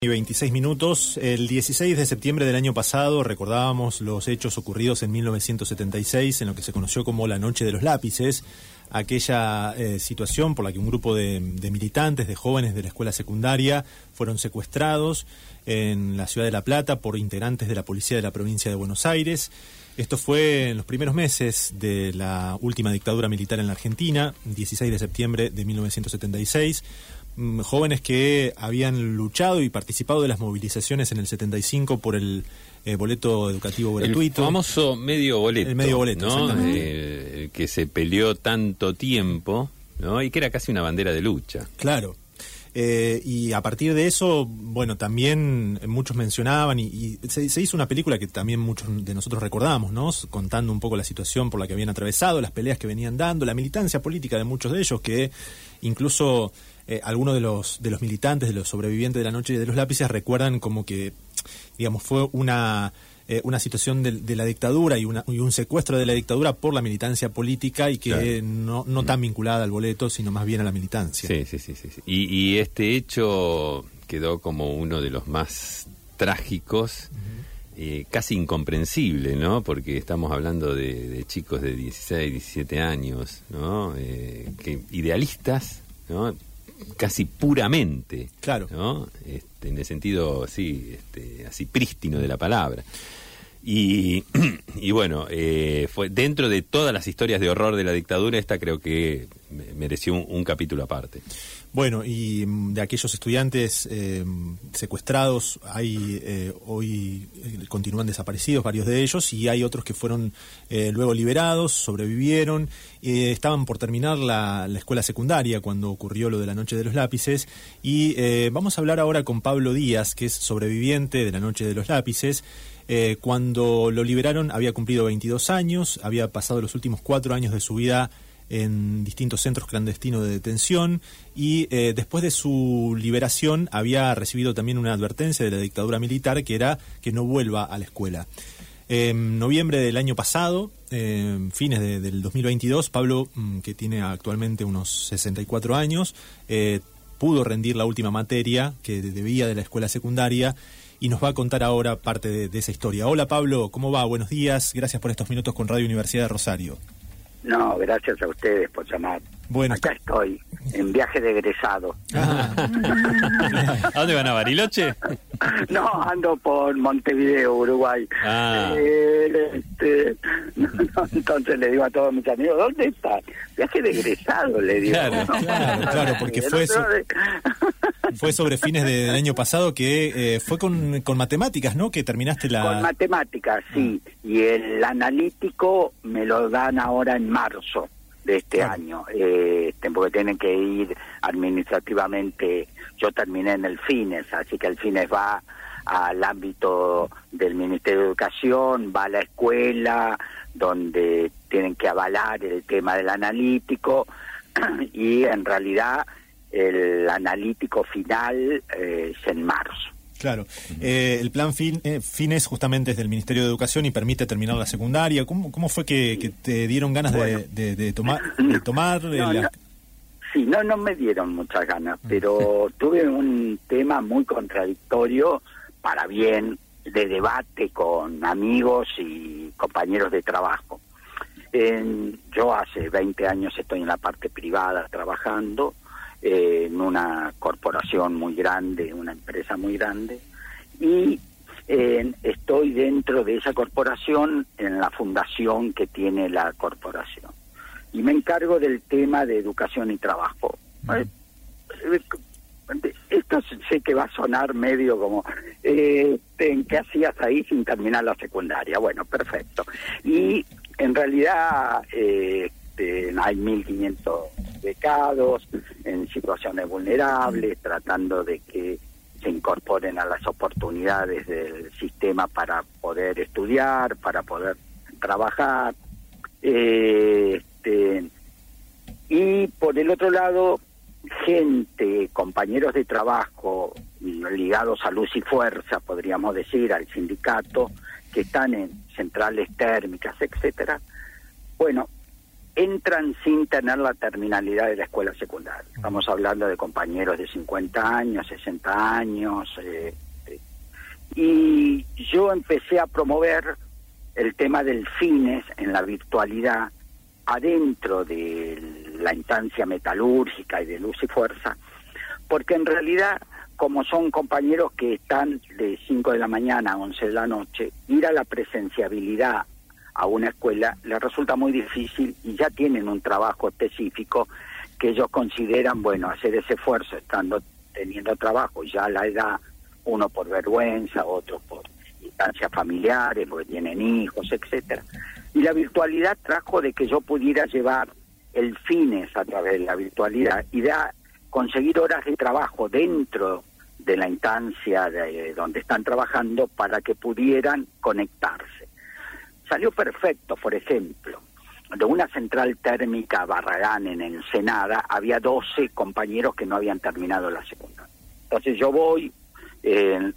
Y 26 minutos. El 16 de septiembre del año pasado recordábamos los hechos ocurridos en 1976 en lo que se conoció como la Noche de los Lápices, aquella eh, situación por la que un grupo de, militantes, de jóvenes de la escuela secundaria, fueron secuestrados en la ciudad de La Plata por integrantes de la policía de la provincia de Buenos Aires. Esto fue en los primeros meses de la última dictadura militar en la Argentina, 16 de septiembre de 1976. Mm, jóvenes que habían luchado y participado de las movilizaciones en el 75 por el eh, boleto educativo gratuito. El famoso medio boleto. El medio boleto, ¿no? Eh, que se peleó tanto tiempo, ¿no? Y que era casi una bandera de lucha. Claro. Eh, y a partir de eso, bueno, también muchos mencionaban y, se, se, hizo una película que también muchos de nosotros recordamos, ¿no? Contando un poco la situación por la que habían atravesado, las peleas que venían dando, la militancia política de muchos de ellos que incluso eh, algunos de los, de los militantes, de los sobrevivientes de la noche de los lápices recuerdan como que, digamos, fue una, eh, una situación de, la dictadura y, una, y un secuestro de la dictadura por la militancia política y que no, no tan vinculada al boleto, sino más bien a la militancia. Sí, sí, sí. sí, Y, este hecho quedó como uno de los más trágicos. Eh, casi incomprensible, ¿no? Porque estamos hablando de, chicos de 16, 17 años, ¿no? que idealistas, ¿no? Casi puramente. Claro. ¿no? Este, en el sentido, sí, este, así prístino de la palabra. Y, y bueno, eh, fue dentro de todas las historias de horror de la dictadura, esta creo que mereció un capítulo aparte. Bueno, y mm, de aquellos estudiantes eh, secuestrados, hay eh, hoy eh, continúan desaparecidos varios de ellos y hay otros que fueron luego liberados, sobrevivieron, estaban por terminar la, escuela secundaria cuando ocurrió lo de la Noche de los Lápices y vamos a hablar ahora con Pablo Díaz, que es sobreviviente de la Noche de los Lápices. cuando lo liberaron había cumplido 22 años, había pasado los últimos cuatro años de su vida en distintos centros clandestinos de detención y eh, después de su liberación había recibido también una advertencia de la dictadura militar que era que no vuelva a la escuela. En noviembre del año pasado, fines del 2022, Pablo, mm, que tiene actualmente unos 64 años, eh, pudo rendir la última materia que debía de la escuela secundaria y nos va a contar ahora parte de, de esa historia. Hola Pablo, ¿cómo va? Buenos días, gracias por estos minutos con Radio Universidad de Rosario. No, gracias a ustedes por llamar. Bueno, acá estoy, en viaje de egresado. Ah. ¿A dónde van a Bariloche? No, ando por Montevideo, Uruguay. Ah. Eh, este, entonces le digo a todos mis amigos, ¿dónde está? Viaje de egresado, le digo. Claro, claro, claro, porque fue eso fue sobre fines del año pasado que eh, fue con, con matemáticas, ¿no? Que terminaste la... Con matemáticas, sí. Ah. Y el analítico me lo dan ahora en marzo de este año, eh, porque tienen que ir administrativamente. Yo terminé en el FINES, así que el FINES va al ámbito del Ministerio de Educación, va a la escuela, donde tienen que avalar el tema del analítico y en realidad el analítico final eh, es en marzo. Claro. Eh, el plan fin, eh, Fines justamente es del Ministerio de Educación y permite terminar la secundaria. ¿Cómo, cómo fue que, te dieron ganas de, de, tomar? De tomar Sí, no, no me dieron muchas ganas, pero tuve un tema muy contradictorio, para bien, de debate con amigos y compañeros de trabajo. yo hace 20 años estoy en la parte privada trabajando eh, en una corporación muy grande, una empresa muy grande, y eh, estoy dentro de esa corporación en la fundación que tiene la corporación. Y me encargo del tema de educación y trabajo. Eh, esto sé que va a sonar medio como, eh, ¿en qué hacías ahí sin terminar la secundaria? Bueno, perfecto. Y en realidad eh, este, hay 1.500 becados en situaciones vulnerables, tratando de que se incorporen a las oportunidades del sistema para poder estudiar, para poder trabajar. Eh, este, y por el otro lado, gente, compañeros de trabajo ligados a Luz y Fuerza, podríamos decir, al sindicato, que están en centrales térmicas, etcétera. Bueno, entran sin tener la terminalidad de la escuela secundaria. Estamos hablando de compañeros de 50 años, 60 años. Eh, eh, y yo empecé a promover el tema del fines en la virtualidad adentro de la instancia metalúrgica y de luz y fuerza, porque en realidad, como son compañeros que están de 5 de la mañana a 11 de la noche, ir a la presenciabilidad a una escuela les resulta muy difícil y ya tienen un trabajo específico que ellos consideran, bueno, hacer ese esfuerzo estando teniendo trabajo ya la edad, uno por vergüenza, otro por instancias familiares, porque tienen hijos, etcétera. Y la virtualidad trajo de que yo pudiera llevar el fines a través de la virtualidad y da, conseguir horas de trabajo dentro de la instancia de donde están trabajando para que pudieran conectarse. Salió perfecto, por ejemplo. De una central térmica Barragán en Ensenada había 12 compañeros que no habían terminado la segunda. Entonces yo voy, eh,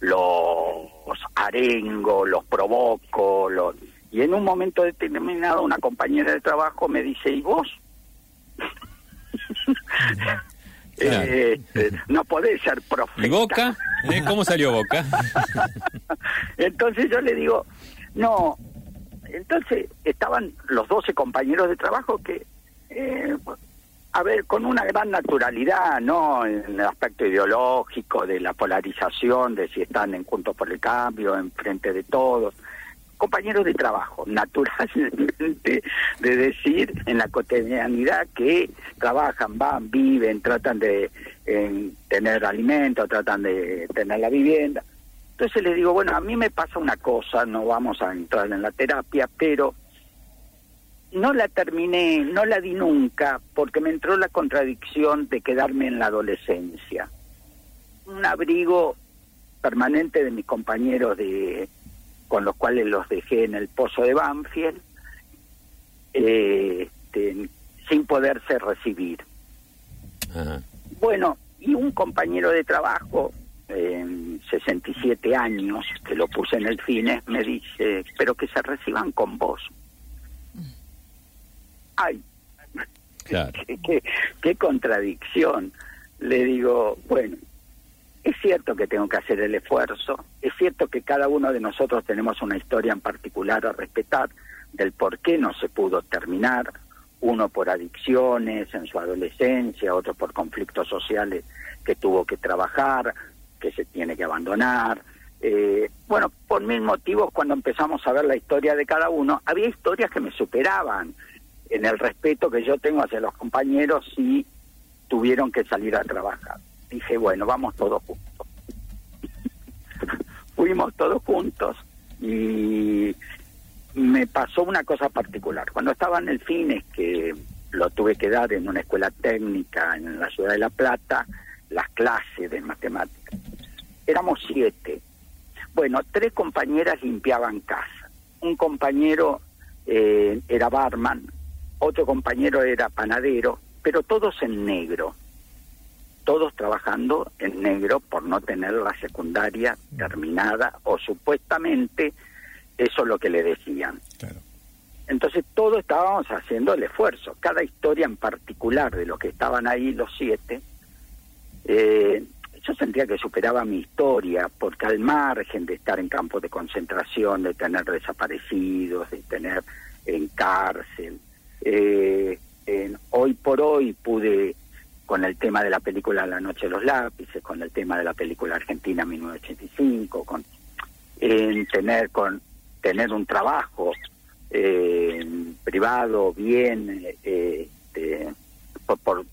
los arengo, los provoco, los... y en un momento determinado una compañera de trabajo me dice, ¿y vos? Eh, este, no podés ser profeta. ¿Y Boca? ¿Eh? ¿Cómo salió Boca? Entonces yo le digo, no, entonces estaban los 12 compañeros de trabajo que, eh, a ver, con una gran naturalidad, ¿no? En el aspecto ideológico de la polarización, de si están en Juntos por el Cambio, en frente de todos. Compañeros de trabajo, naturalmente de decir en la cotidianidad que trabajan, van, viven, tratan de tener alimento, tratan de tener la vivienda entonces le digo, bueno, a mí me pasa una cosa, no vamos a entrar en la terapia, pero no la terminé, no la di nunca, porque me entró la contradicción de quedarme en la adolescencia. Un abrigo permanente de mis compañeros de con los cuales los dejé en el pozo de Banfield, eh, este, sin poderse recibir. Bueno, y un compañero de trabajo en 67 años, que lo puse en el cine, me dice, pero que se reciban con vos. Ay, qué, qué, contradicción. Le digo, bueno, es cierto que tengo que hacer el esfuerzo, es cierto que cada uno de nosotros tenemos una historia en particular a respetar del por qué no se pudo terminar, uno por adicciones en su adolescencia, otro por conflictos sociales que tuvo que trabajar, que se tiene que abandonar. Eh, bueno, por mil motivos, cuando empezamos a ver la historia de cada uno, había historias que me superaban en el respeto que yo tengo hacia los compañeros y tuvieron que salir a trabajar. Dije, bueno, vamos todos juntos. Fuimos todos juntos y me pasó una cosa particular. Cuando estaba en el FINES, que lo tuve que dar en una escuela técnica en la ciudad de La Plata, las clases de matemáticas. Éramos siete. Bueno, tres compañeras limpiaban casa. Un compañero eh, era barman, otro compañero era panadero, pero todos en negro. Todos trabajando en negro por no tener la secundaria terminada o supuestamente eso es lo que le decían. Entonces todos estábamos haciendo el esfuerzo. Cada historia en particular de los que estaban ahí, los siete, eh, yo sentía que superaba mi historia, porque al margen de estar en campos de concentración, de tener desaparecidos, de tener en cárcel, eh, hoy por hoy pude, con el tema de la película La Noche de los Lápices, con el tema de la película Argentina 1985, con en tener con tener un trabajo eh, privado bien eh, este, por, por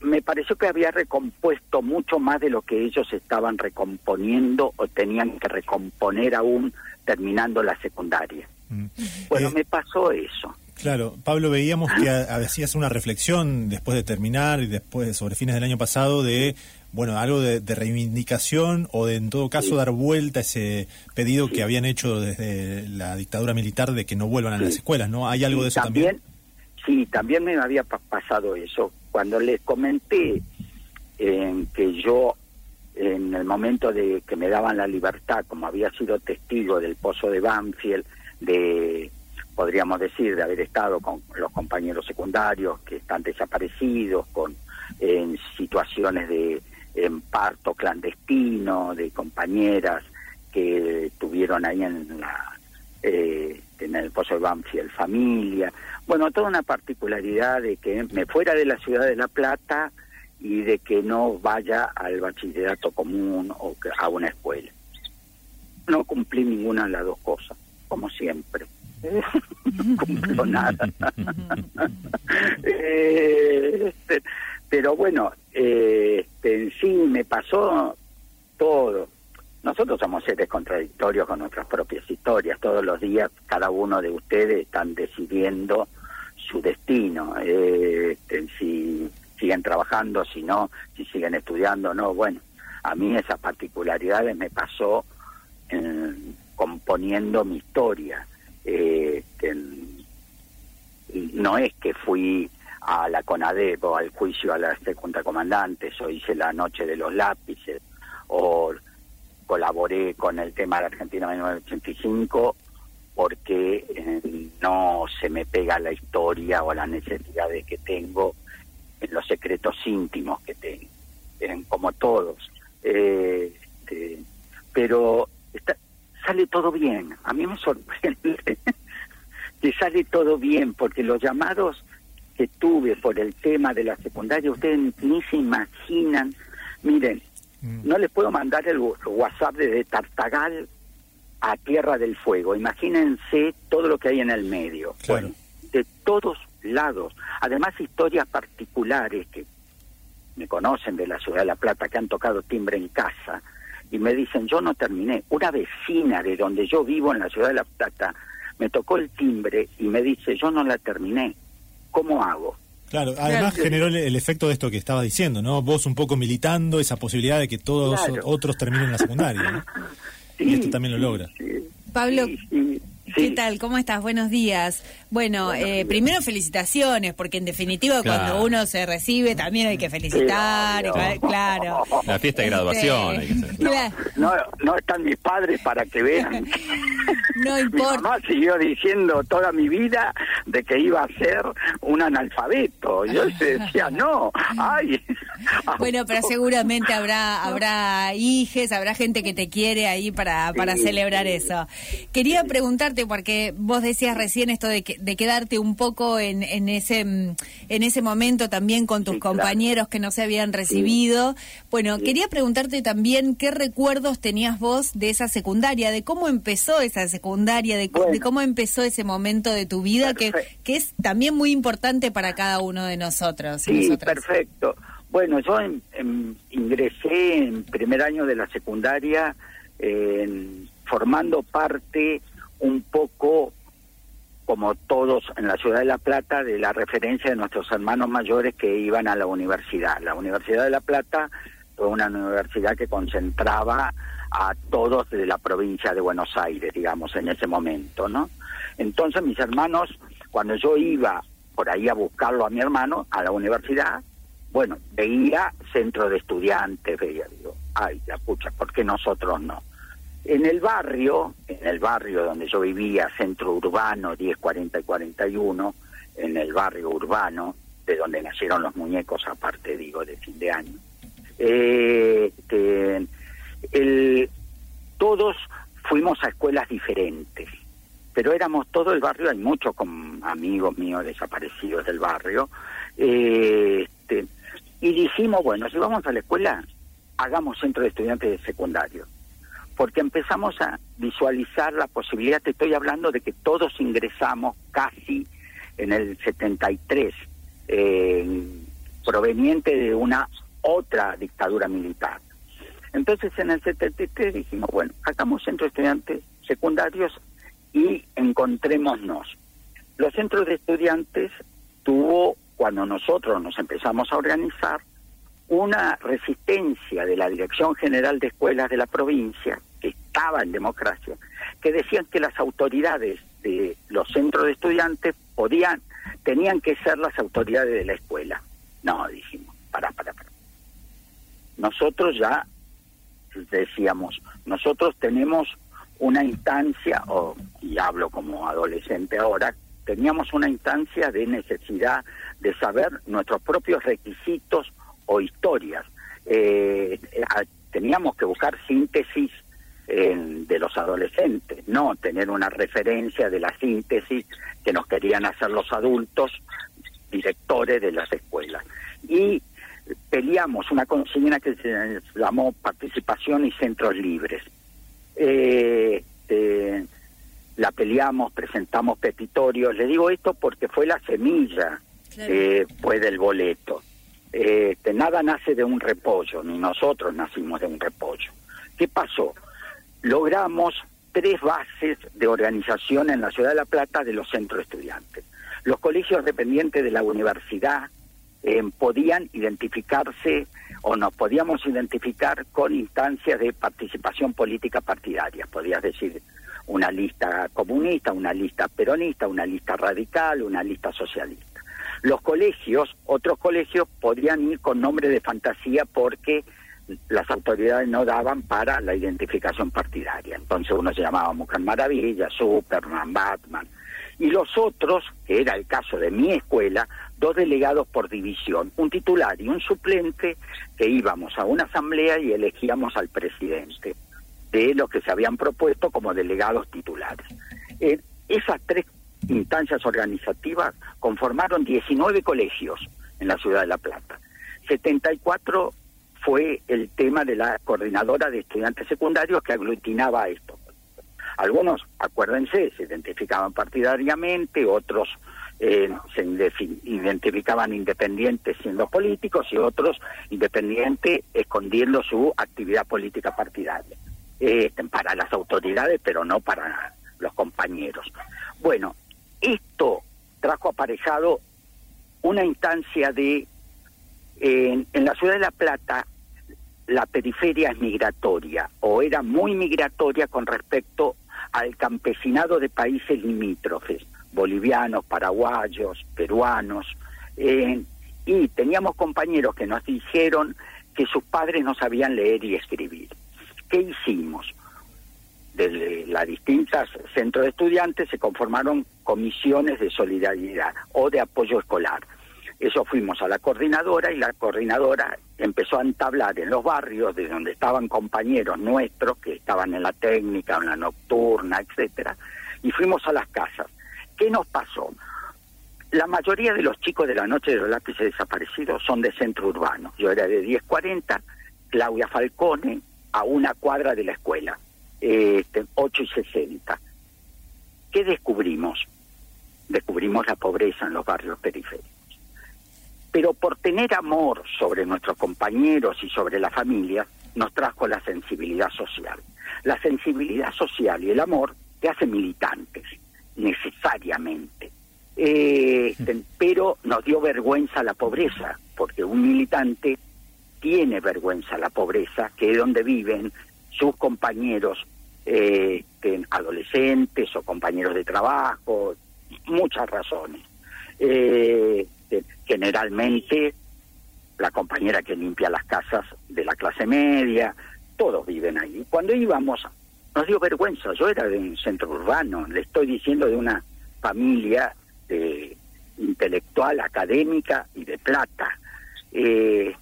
me pareció que había recompuesto mucho más de lo que ellos estaban recomponiendo o tenían que recomponer aún terminando la secundaria. Mm. Bueno, eh, me pasó eso. Claro, Pablo, veíamos que hacías una reflexión después de terminar y después sobre fines del año pasado de, bueno, algo de, reivindicación o de en todo caso dar vuelta a ese pedido que habían hecho desde la dictadura militar de que no vuelvan a las escuelas, ¿no? ¿Hay algo de eso también? Sí, también me había pasado eso. Cuando les comenté en que yo, en el momento de que me daban la libertad, como había sido testigo del pozo de Banfield, de podríamos decir, de haber estado con los compañeros secundarios que están desaparecidos, con en situaciones de parto clandestino, de compañeras que estuvieron ahí en la eh, en el Pozo de Banfield familia. Bueno, toda una particularidad de que me fuera de la ciudad de La Plata y de que no vaya al bachillerato común o a una escuela. No cumplí ninguna de las dos cosas, como siempre. no cumplo nada. Eh, este, pero bueno, eh, este, en sí me pasó todo. Nosotros somos seres contradictorios con nuestras propias historias. Todos los días cada uno de ustedes están decidiendo su destino. Eh, si siguen trabajando, si no, si siguen estudiando, no. Bueno, a mí esas particularidades me pasó componiendo mi historia. Eh, no es que fui a la CONADEP o al juicio a la segunda comandante, o hice la noche de los lápices, o colaboré con el tema de Argentina 1985 porque eh, no se me pega la historia o las necesidades que tengo en los secretos íntimos que tengo, como todos. Eh, este, pero sale todo bien, a mí me sorprende que sale todo bien, porque los llamados que tuve por el tema de la secundaria, ustedes ni se imaginan, miren, mm. no les puedo mandar el WhatsApp desde Tartagal a Tierra del Fuego, imagínense todo lo que hay en el medio, bueno, de todos lados, además historias particulares que me conocen de la ciudad de La Plata, que han tocado timbre en casa, y me dicen, yo no terminé, una vecina de donde yo vivo en la ciudad de La Plata, me tocó el timbre y me dice, yo no la terminé, ¿cómo hago? Claro, además generó el, efecto de esto que estaba diciendo, ¿no? Vos un poco militando esa posibilidad de que todos otros terminen la secundaria, ¿no? y esto también lo logra. Pablo, ¿Qué tal? ¿Cómo estás? Buenos días. Bueno, eh, primero felicitaciones, porque en definitiva cuando uno se recibe también hay que felicitar, claro. La fiesta de graduación. no, no están mis padres para que vean. no importa. Mi mamá siguió diciendo toda mi vida de que iba a ser un analfabeto. Yo decía, no, ay. Bueno, pero seguramente habrá habrá hijes, habrá gente que te quiere ahí para, para celebrar eso. Quería preguntarte porque vos decías recién esto de, de quedarte un poco en, en, ese, mm, en ese momento también con tus compañeros que no se habían recibido. Bueno, quería preguntarte también qué recuerdos tenías vos de esa secundaria, de cómo empezó esa secundaria, de, cómo empezó ese momento de tu vida, que, que es también muy importante para cada uno de nosotros. Sí, perfecto. Bueno, yo ingresé en primer año de la secundaria formando parte un poco como todos en la ciudad de La Plata, de la referencia de nuestros hermanos mayores que iban a la universidad. La Universidad de La Plata fue una universidad que concentraba a todos de la provincia de Buenos Aires, digamos, en ese momento, ¿no? Entonces mis hermanos, cuando yo iba por ahí a buscarlo a mi hermano, a la universidad, bueno, veía centro de estudiantes, veía, digo, ay, la pucha, ¿por qué nosotros no? En el barrio, en el barrio donde yo vivía, centro urbano 10, 40 y 41, en el barrio urbano, de donde nacieron los muñecos, aparte digo, de fin de año, eh, el, todos fuimos a escuelas diferentes, pero éramos todo el barrio, hay muchos con amigos míos desaparecidos del barrio, eh, este, y dijimos, bueno, si vamos a la escuela, hagamos centro de estudiantes de secundario porque empezamos a visualizar la posibilidad, te estoy hablando de que todos ingresamos casi en el 73, proveniente de una otra dictadura militar. Entonces en el 73 dijimos, bueno, hagamos centros estudiantes secundarios y encontrémonos. Los centros de estudiantes tuvo, cuando nosotros nos empezamos a organizar, una resistencia de la Dirección General de Escuelas de la provincia, en democracia, que decían que las autoridades de los centros de estudiantes podían, tenían que ser las autoridades de la escuela. No, dijimos, para, para, para. Nosotros ya decíamos, nosotros tenemos una instancia, o, y hablo como adolescente ahora, teníamos una instancia de necesidad de saber nuestros propios requisitos o historias. Eh, teníamos que buscar síntesis de los adolescentes, no tener una referencia de la síntesis que nos querían hacer los adultos, directores de las escuelas. Y peleamos una consigna que se llamó participación y centros libres. Eh, eh, la peleamos, presentamos petitorios. Le digo esto porque fue la semilla, eh, fue del boleto. Este, nada nace de un repollo, ni nosotros nacimos de un repollo. ¿Qué pasó? Logramos tres bases de organización en la ciudad de La Plata de los centros estudiantes. Los colegios dependientes de la universidad eh, podían identificarse o nos podíamos identificar con instancias de participación política partidaria. Podías decir una lista comunista, una lista peronista, una lista radical, una lista socialista. Los colegios, otros colegios, podían ir con nombre de fantasía porque las autoridades no daban para la identificación partidaria. Entonces uno se llamaba Mujer Maravilla, Superman, Batman. Y los otros, que era el caso de mi escuela, dos delegados por división, un titular y un suplente, que íbamos a una asamblea y elegíamos al presidente de los que se habían propuesto como delegados titulares. Esas tres instancias organizativas conformaron 19 colegios en la ciudad de La Plata. 74 fue el tema de la coordinadora de estudiantes secundarios que aglutinaba esto. Algunos, acuérdense, se identificaban partidariamente, otros eh, se identificaban independientes siendo políticos y otros independientes escondiendo su actividad política partidaria. Eh, para las autoridades, pero no para los compañeros. Bueno, esto trajo aparejado una instancia de, en la ciudad de La Plata, la periferia es migratoria o era muy migratoria con respecto al campesinado de países limítrofes, bolivianos, paraguayos, peruanos, eh, y teníamos compañeros que nos dijeron que sus padres no sabían leer y escribir. ¿Qué hicimos? de las distintas centros de estudiantes se conformaron comisiones de solidaridad o de apoyo escolar. Eso fuimos a la coordinadora y la coordinadora empezó a entablar en los barrios de donde estaban compañeros nuestros que estaban en la técnica, en la nocturna, etcétera, y fuimos a las casas. ¿Qué nos pasó? La mayoría de los chicos de la noche de los lápices desaparecidos son de centro urbano. Yo era de 1040, Claudia Falcone, a una cuadra de la escuela este, 8 y 60. ¿Qué descubrimos? Descubrimos la pobreza en los barrios periféricos. Pero por tener amor sobre nuestros compañeros y sobre la familia, nos trajo la sensibilidad social. La sensibilidad social y el amor te hacen militantes, necesariamente. Eh, pero nos dio vergüenza la pobreza, porque un militante tiene vergüenza la pobreza, que es donde viven sus compañeros eh, adolescentes o compañeros de trabajo, muchas razones. Eh, generalmente la compañera que limpia las casas de la clase media, todos viven ahí. Cuando íbamos, nos dio vergüenza, yo era de un centro urbano, le estoy diciendo de una familia de intelectual, académica y de plata. Eh,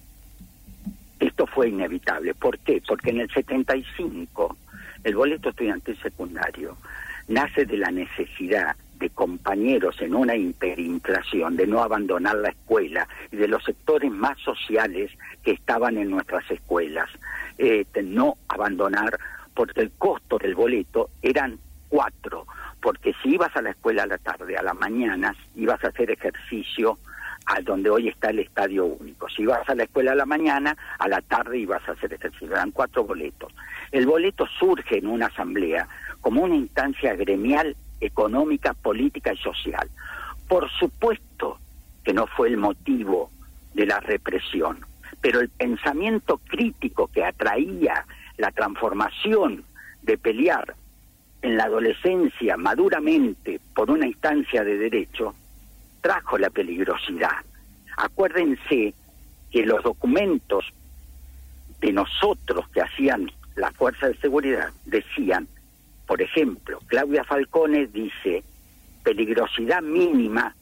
esto fue inevitable. ¿Por qué? Porque en el 75 el boleto estudiantil secundario nace de la necesidad de compañeros en una hiperinflación, de no abandonar la escuela y de los sectores más sociales que estaban en nuestras escuelas, de no abandonar, porque el costo del boleto eran cuatro, porque si ibas a la escuela a la tarde, a la mañana, ibas a hacer ejercicio a donde hoy está el estadio único. Si ibas a la escuela a la mañana, a la tarde ibas a hacer ejercicio. Eran cuatro boletos. El boleto surge en una asamblea como una instancia gremial, económica, política y social. Por supuesto que no fue el motivo de la represión, pero el pensamiento crítico que atraía la transformación de pelear en la adolescencia maduramente por una instancia de derecho, trajo la peligrosidad. Acuérdense que los documentos de nosotros que hacían la fuerza de seguridad decían por ejemplo, Claudia Falcone dice peligrosidad mínima,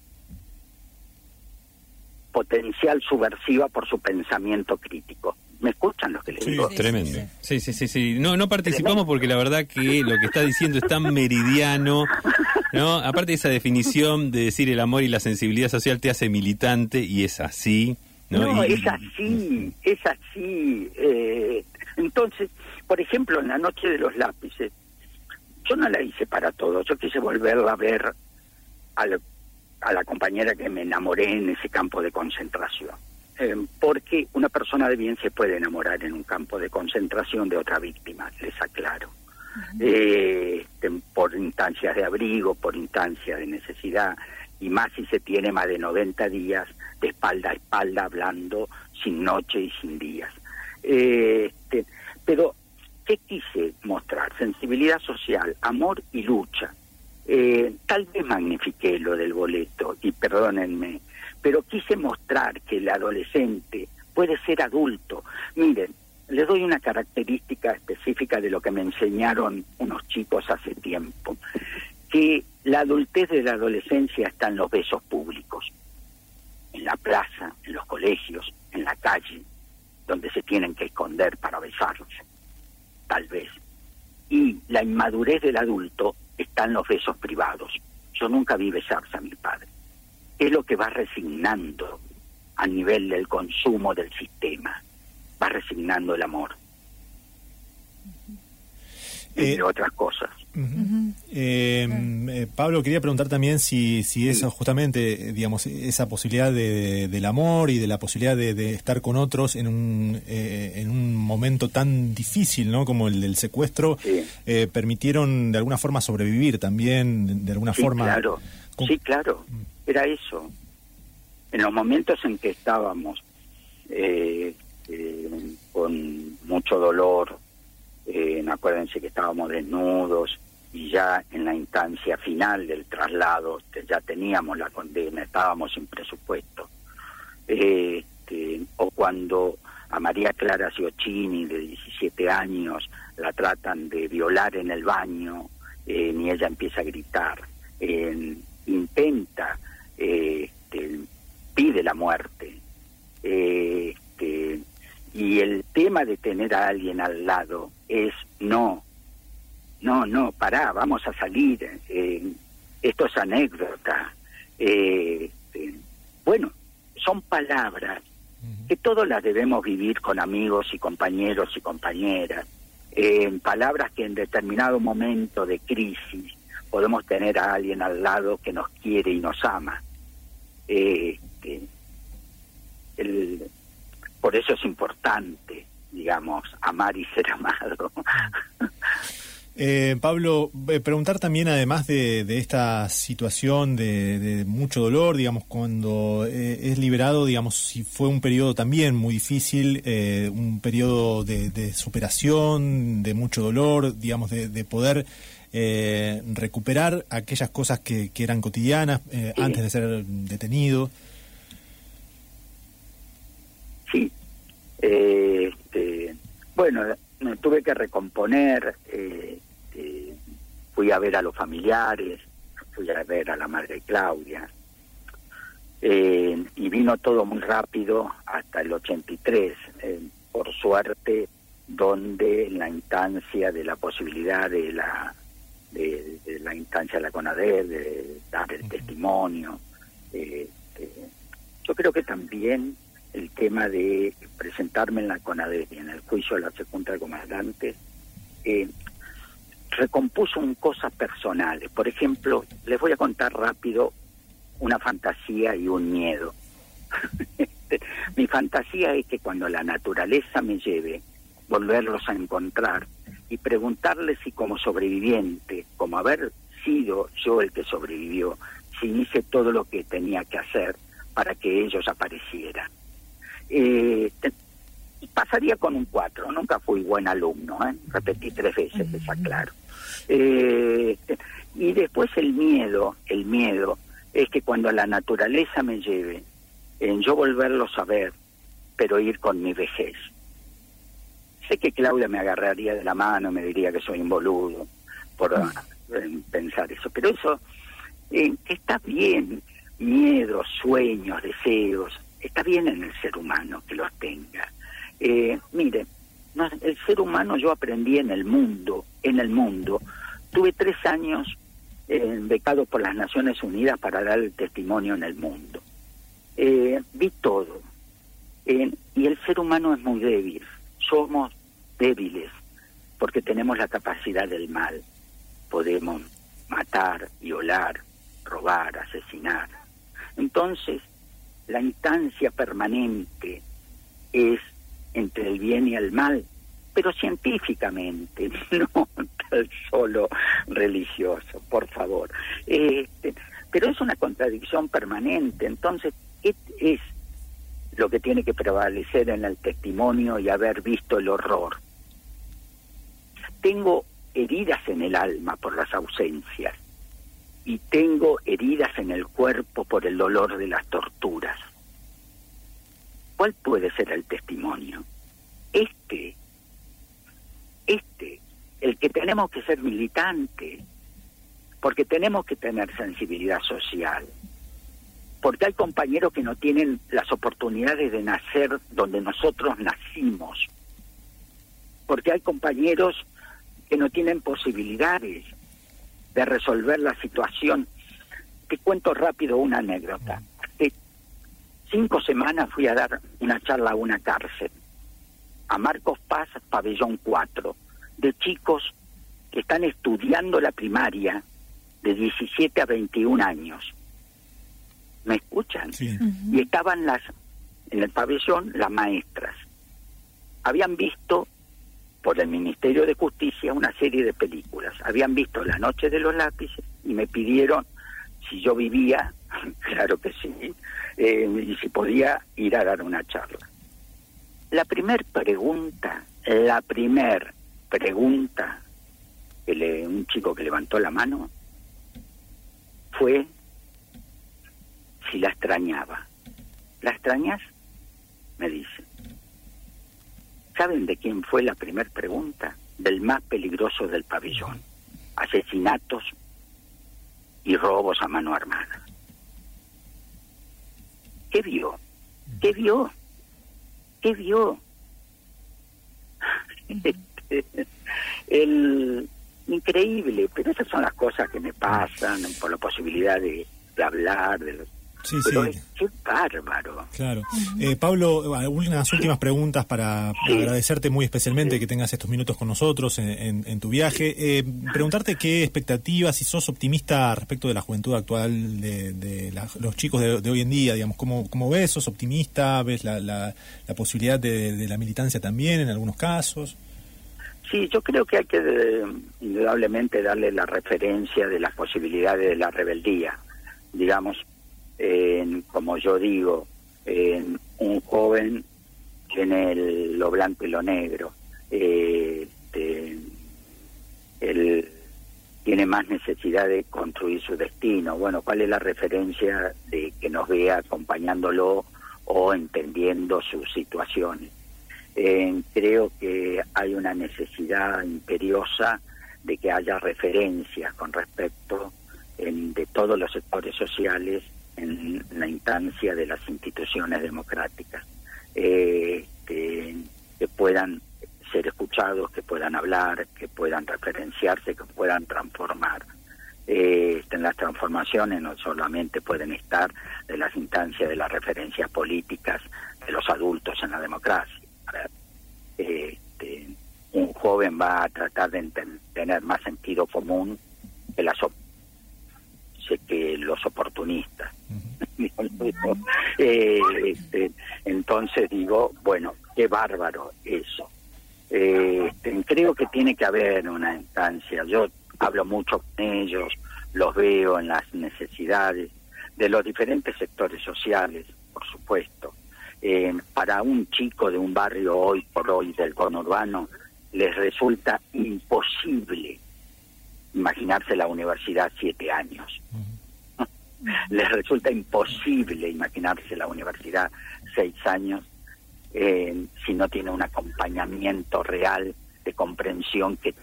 potencial subversiva por su pensamiento crítico. ¿Me escuchan los que les Sí, digo? tremendo. Sí, sí, sí, sí. No, no participamos porque la verdad que lo que está diciendo es tan meridiano, ¿no? Aparte de esa definición de decir el amor y la sensibilidad social te hace militante y es así, ¿no? No, Y- es así, es así. eh, entonces, por ejemplo, en la noche de los lápices, yo no la hice para todo, yo quise volverla a ver a la, a la compañera que me enamoré en ese campo de concentración. Eh, porque una persona de bien se puede enamorar en un campo de concentración de otra víctima, les aclaro. Eh, este, por instancias de abrigo, por instancias de necesidad, y más si se tiene más de 90 días de espalda a espalda hablando sin noche y sin días. Eh, este, pero, ¿qué quise mostrar? Sensibilidad social, amor y lucha. Eh, tal vez magnifiqué lo del boleto, y perdónenme, pero quise mostrar que el adolescente puede ser adulto. Miren, les doy una característica específica de lo que me enseñaron unos chicos hace tiempo, que la adultez de la adolescencia está en los besos públicos, en la plaza, en los colegios, en la calle, donde se tienen que esconder para besarse, tal vez. Y la inmadurez del adulto está en los besos privados. Yo nunca vi besarse a mi padre. Es lo que va resignando a nivel del consumo del sistema, va resignando el amor, entre Eh, otras cosas. Ujú. Eh, eh, Pablo, quería preguntar también si, si eso justamente, eh, digamos, esa posibilidad de, del amor y de la posibilidad de, de estar con otros en un, eh, en un momento tan difícil, ¿no? Como el del secuestro, Sí. eh, permitieron de alguna forma sobrevivir también, de alguna Sí, forma. claro, con- sí, claro, era eso. En los momentos en que estábamos eh, eh, con mucho dolor, eh, acuérdense que estábamos desnudos y ya en la instancia final del traslado que ya teníamos la condena, estábamos sin presupuesto. Este, o cuando a María Clara Ciocchini, de 17 años, la tratan de violar en el baño eh, y ella empieza a gritar. Eh, intenta, este, pide la muerte. Este, y el tema de tener a alguien al lado es no, no, no, pará, vamos a salir. eh, esto es anécdota. Eh, este, bueno, son palabras que todos las debemos vivir con amigos y compañeros y compañeras. Eh, palabras que en determinado momento de crisis podemos tener a alguien al lado que nos quiere y nos ama. Eh, este, el- por eso es importante, digamos, amar y ser amado. Eh, Pablo, eh, preguntar también, además de, de esta situación de, de mucho dolor, digamos, cuando eh, es liberado, digamos, si fue un periodo también muy difícil, eh, un periodo de, de superación, de mucho dolor, digamos, de, de poder eh, recuperar aquellas cosas que, que eran cotidianas Sí. antes de ser detenido. Sí. Este, bueno, me tuve que recomponer, eh, este, fui a ver a los familiares, fui a ver a la madre Claudia, eh, y vino todo muy rápido hasta el 83, eh, por suerte, donde en la instancia de la posibilidad de la de, de la instancia de la CONADER, de dar el testimonio, eh, yo creo que también el tema de presentarme en la CONADER y en el juicio de la segunda comandante recompuso un cosas personales. Por ejemplo, les voy a contar rápido una fantasía y un miedo. Mi fantasía es que cuando la naturaleza me lleve, volverlos a encontrar y preguntarles si como sobreviviente, como haber sido yo el que sobrevivió, si hice todo lo que tenía que hacer para que ellos aparecieran. Eh, pasaría con un 4, nunca fui buen alumno, ¿eh? repetí tres veces, está claro. Eh, y después el miedo, el miedo es que cuando la naturaleza me lleve, en yo volverlos a ver, pero ir con mi vejez. Sé que Claudia me agarraría de la mano, me diría que soy un boludo, por eh, pensar eso. Pero eso eh, está bien, miedos, sueños, deseos, está bien en el ser humano que los tenga. Eh, mire, el ser humano yo aprendí en el mundo, en el mundo. Tuve tres años eh, becado por las Naciones Unidas para dar el testimonio en el mundo. Eh, vi todo. y el ser humano es muy débil. Somos débiles porque tenemos la capacidad del mal. Podemos matar, violar, robar, asesinar. Entonces, la instancia permanente es entre el bien y el mal, pero científicamente, no tan solo religioso, por favor. Este, pero es una contradicción permanente, entonces, ¿qué es lo que tiene que prevalecer en el testimonio y haber visto el horror? Tengo heridas en el alma por las ausencias y tengo heridas en el cuerpo por el dolor de las torturas. ¿Cuál puede ser el testimonio? Este, este, el que tenemos que ser militante, porque tenemos que tener sensibilidad social, porque hay compañeros que no tienen las oportunidades de nacer donde nosotros nacimos, porque hay compañeros que no tienen posibilidades de resolver la situación. Te cuento rápido una anécdota cinco semanas fui a dar una charla a una cárcel, a Marcos Paz, pabellón 4, de chicos que están estudiando la primaria de 17 a 21 años. ¿Me escuchan? Y estaban las en el pabellón las maestras. Habían visto por el Ministerio de Justicia una serie de películas. Habían visto La Noche de los Lápices y me pidieron si yo vivía, claro que sí, eh, y si podía ir a dar una charla. La primer pregunta, la primer pregunta que le, un chico que levantó la mano fue si la extrañaba. ¿La extrañas? Me dice. ¿Saben de quién fue la primera pregunta? Del más peligroso del pabellón. Asesinatos y robos a mano armada. ¿Qué vio? ¿Qué vio? ¿Qué vio? el increíble, pero esas son las cosas que me pasan por la posibilidad de, hablar, de los Sí, sí. qué bárbaro. Claro. Eh, Pablo, unas últimas preguntas para, agradecerte muy especialmente que tengas estos minutos con nosotros en, tu viaje. Eh, preguntarte qué expectativas, si sos optimista respecto de la juventud actual, de, los chicos de, hoy en día, digamos, ¿cómo, cómo ves? ¿Sos optimista? ¿Ves la, la, posibilidad de, la militancia también en algunos casos? Sí, yo creo que hay que indudablemente darle la referencia de las posibilidades de la rebeldía. Digamos, en, como yo digo, en un joven tiene lo blanco y lo negro. Eh, este, tiene más necesidad de construir su destino. Bueno, ¿cuál es la referencia de que nos vea acompañándolo o entendiendo sus situaciones? Eh, creo que hay una necesidad imperiosa de que haya referencias con respecto en, de todos los sectores sociales en la instancia de las instituciones democráticas, eh, que, puedan ser escuchados, que puedan hablar, que puedan referenciarse, que puedan transformar. Eh, en las transformaciones no solamente pueden estar de las instancias de las referencias políticas de los adultos en la democracia. Este, un joven va a tratar de tener más sentido común que las que los oportunistas. Eh, este, entonces digo, bueno, qué bárbaro eso. Este, creo que tiene que haber una instancia. Yo hablo mucho con ellos, los veo en las necesidades de los diferentes sectores sociales, por supuesto. Eh, para un chico de un barrio hoy por hoy del conurbano, les resulta imposible imaginarse la universidad siete años les resulta imposible imaginarse la universidad seis años eh, si no tiene un acompañamiento real de comprensión que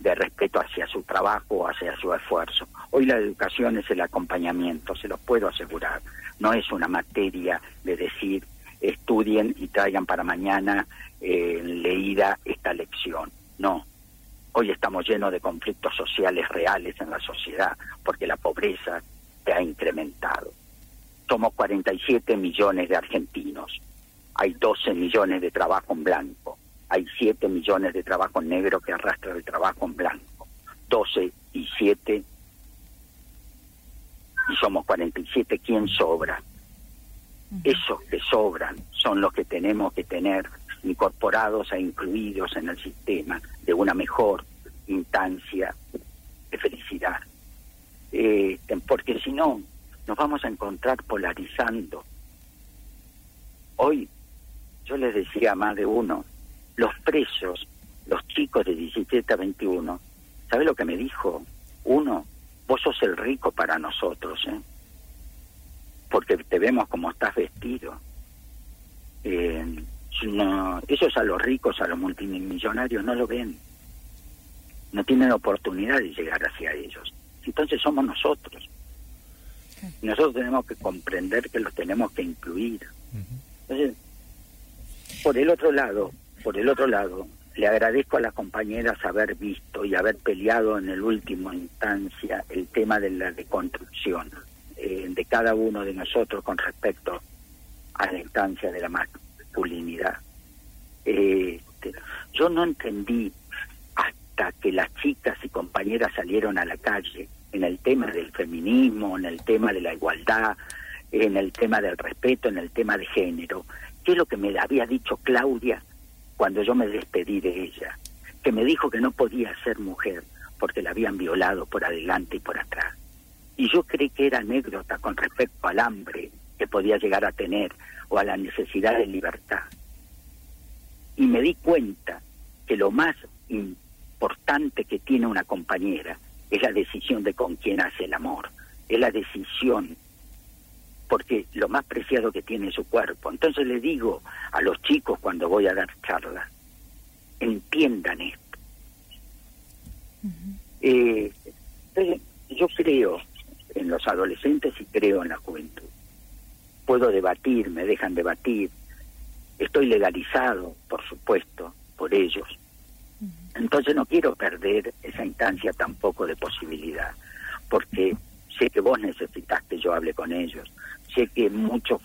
de respeto hacia su trabajo, hacia su esfuerzo. Hoy la educación es el acompañamiento, se los puedo asegurar. No es una materia de decir estudien y traigan para mañana eh, leída esta lección. No. Hoy estamos llenos de conflictos sociales reales en la sociedad porque la pobreza se ha incrementado. Somos 47 millones de argentinos. Hay 12 millones de trabajo en blanco. Hay 7 millones de trabajo en negro que arrastra el trabajo en blanco. 12 y 7 y somos 47, ¿quién sobra? Esos que sobran son los que tenemos que tener incorporados e incluidos en el sistema de una mejor instancia de felicidad. Eh, porque si no, nos vamos a encontrar polarizando. Hoy, yo les decía a más de uno, los presos, los chicos de 17 a 21, ¿sabe lo que me dijo? Uno, vos sos el rico para nosotros, ¿eh? porque te vemos como estás vestido. Eh, no, esos a los ricos, a los multimillonarios, no lo ven. No tienen oportunidad de llegar hacia ellos. Entonces somos nosotros. nosotros tenemos que comprender que los tenemos que incluir. Entonces, por el otro lado, por el otro lado, le agradezco a las compañeras haber visto y haber peleado en el último instancia el tema de la deconstrucción eh, de cada uno de nosotros con respecto a la instancia de la masculinidad. Eh, yo no entendí que las chicas y compañeras salieron a la calle en el tema del feminismo, en el tema de la igualdad, en el tema del respeto, en el tema de género, qué es lo que me había dicho Claudia cuando yo me despedí de ella, que me dijo que no podía ser mujer porque la habían violado por adelante y por atrás. Y yo creí que era anécdota con respecto al hambre que podía llegar a tener o a la necesidad de libertad. Y me di cuenta que lo más importante que tiene una compañera es la decisión de con quién hace el amor, es la decisión porque lo más preciado que tiene es su cuerpo. Entonces le digo a los chicos cuando voy a dar charlas, entiendan esto. Eh, yo creo en los adolescentes y creo en la juventud. Puedo debatir, me dejan debatir. Estoy legalizado, por supuesto, por ellos. Entonces no quiero perder esa instancia tampoco de posibilidad, porque sé que vos necesitas que yo hable con ellos, sé que muchos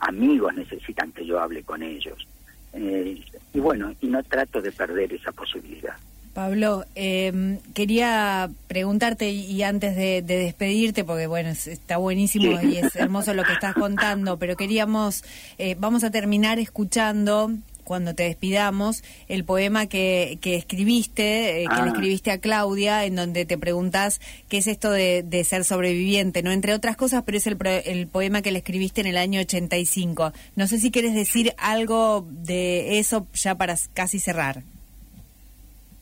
amigos necesitan que yo hable con ellos. Eh, y bueno, y no trato de perder esa posibilidad. Pablo, eh, quería preguntarte y antes de, despedirte, porque bueno, está buenísimo y es hermoso lo que estás contando, pero queríamos, eh, vamos a terminar escuchando cuando te despidamos, el poema que, que escribiste, eh, que le ah. escribiste a Claudia, en donde te preguntas qué es esto de, ser sobreviviente, ¿no? Entre otras cosas, pero es el, el poema que le escribiste en el año 85. No sé si quieres decir algo de eso ya para casi cerrar.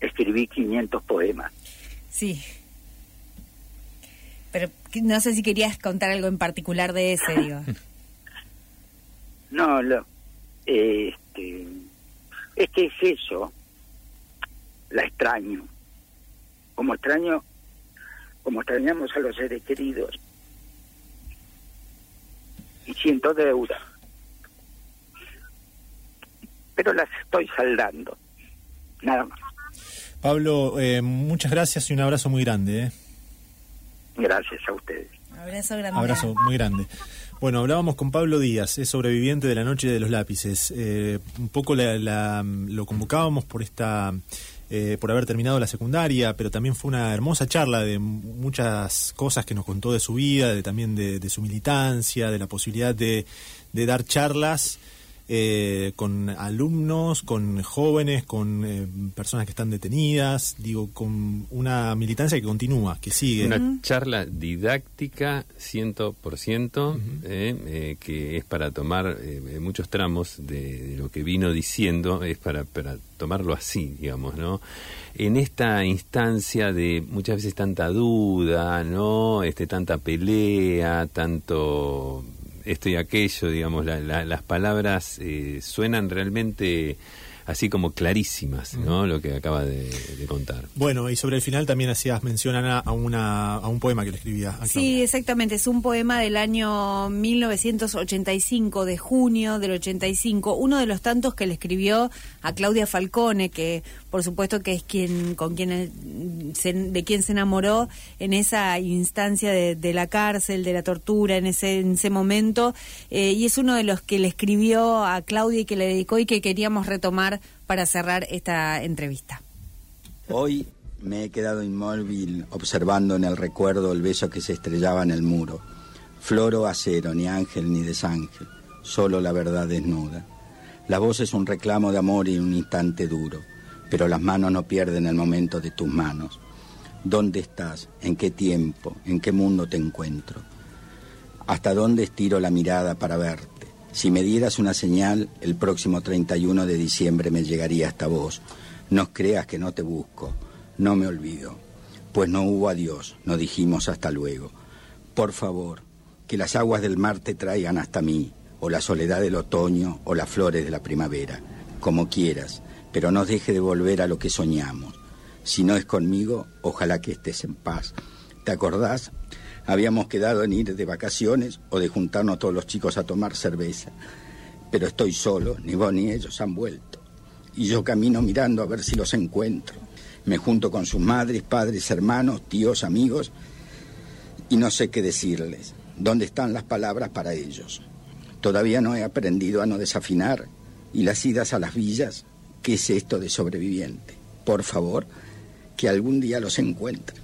Escribí 500 poemas. Sí. Pero no sé si querías contar algo en particular de ese, digo. no, lo, eh, este, es que es eso, la extraño, como extraño, como extrañamos a los seres queridos, y siento deuda, pero las estoy saldando, nada más. Pablo, eh, muchas gracias y un abrazo muy grande. ¿eh? Gracias a ustedes. Abrazo grande. Abrazo muy grande. Bueno, hablábamos con Pablo Díaz, es sobreviviente de la Noche de los Lápices. Eh, un poco lo convocábamos por esta, eh, por haber terminado la secundaria, pero también fue una hermosa charla de muchas cosas que nos contó de su vida, de también de, su militancia, de la posibilidad de dar charlas eh, con alumnos, con jóvenes, con eh, personas que están detenidas, digo, con una militancia que continúa, que sigue. Una charla didáctica 100%, eh, que es para tomar muchos tramos de, lo que vino diciendo, es para, para tomarlo así, digamos, ¿no? En esta instancia de muchas veces tanta duda, ¿no? Este, tanta pelea, tanto esto y aquello, digamos, las palabras eh, suenan realmente así como clarísimas, ¿no? Lo que acaba de, contar. Bueno, y sobre el final también hacías mención, Ana, a, una, a un poema que le escribía. A sí, exactamente. Es un poema del año 1985, de junio del 85. Uno de los tantos que le escribió a Claudia Falcone, que por supuesto que es quien con quien de quien se enamoró en esa instancia de, la cárcel, de la tortura, en ese, en ese momento. Eh, y es uno de los que le escribió a Claudia y que le dedicó y que queríamos retomar para cerrar esta entrevista. Hoy me he quedado inmóvil observando en el recuerdo el beso que se estrellaba en el muro. Floro acero, ni ángel ni desángel, solo la verdad desnuda. La voz es un reclamo de amor y un instante duro, pero las manos no pierden el momento de tus manos. ¿Dónde estás? ¿En qué tiempo? ¿En qué mundo te encuentro? ¿Hasta dónde estiro la mirada para verte? Si me dieras una señal, el próximo 31 de diciembre me llegaría hasta vos. No creas que no te busco, no me olvido. Pues no hubo adiós, no dijimos hasta luego. Por favor, que las aguas del mar te traigan hasta mí, o la soledad del otoño, o las flores de la primavera, como quieras, pero no deje de volver a lo que soñamos. Si no es conmigo, ojalá que estés en paz. ¿Te acordás? Habíamos quedado en ir de vacaciones o de juntarnos todos los chicos a tomar cerveza. Pero estoy solo, ni vos ni ellos han vuelto. Y yo camino mirando a ver si los encuentro. Me junto con sus madres, padres, hermanos, tíos, amigos, y no sé qué decirles. ¿Dónde están las palabras para ellos? Todavía no he aprendido a no desafinar. Y las idas a las villas, ¿qué es esto de sobreviviente? Por favor, que algún día los encuentre.